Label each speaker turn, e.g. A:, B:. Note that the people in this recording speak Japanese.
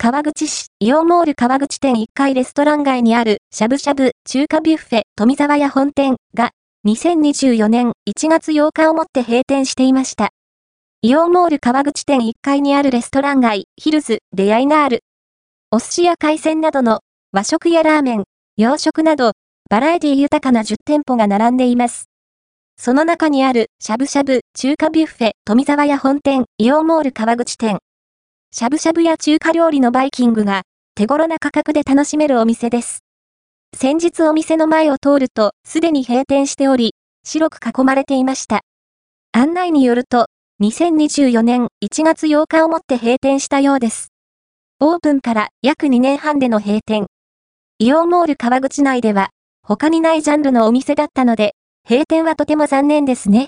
A: 川口市、イオンモール川口店1階レストラン街にある、しゃぶしゃぶ、中華ビュッフェ、富沢屋本店が、2024年1月8日をもって閉店していました。イオンモール川口店1階にあるレストラン街、ヒルズ、出会いがある。お寿司や海鮮などの和食やラーメン、洋食など、バラエティ豊かな10店舗が並んでいます。その中にある、しゃぶしゃぶ、中華ビュッフェ、富沢屋本店、イオンモール川口店。しゃぶしゃぶや中華料理のバイキングが手頃な価格で楽しめるお店です。先日お店の前を通るとすでに閉店しており、白く囲まれていました。案内によると、2024年1月8日をもって閉店したようです。オープンから約2年半での閉店。イオンモール川口内では他にないジャンルのお店だったので、閉店はとても残念ですね。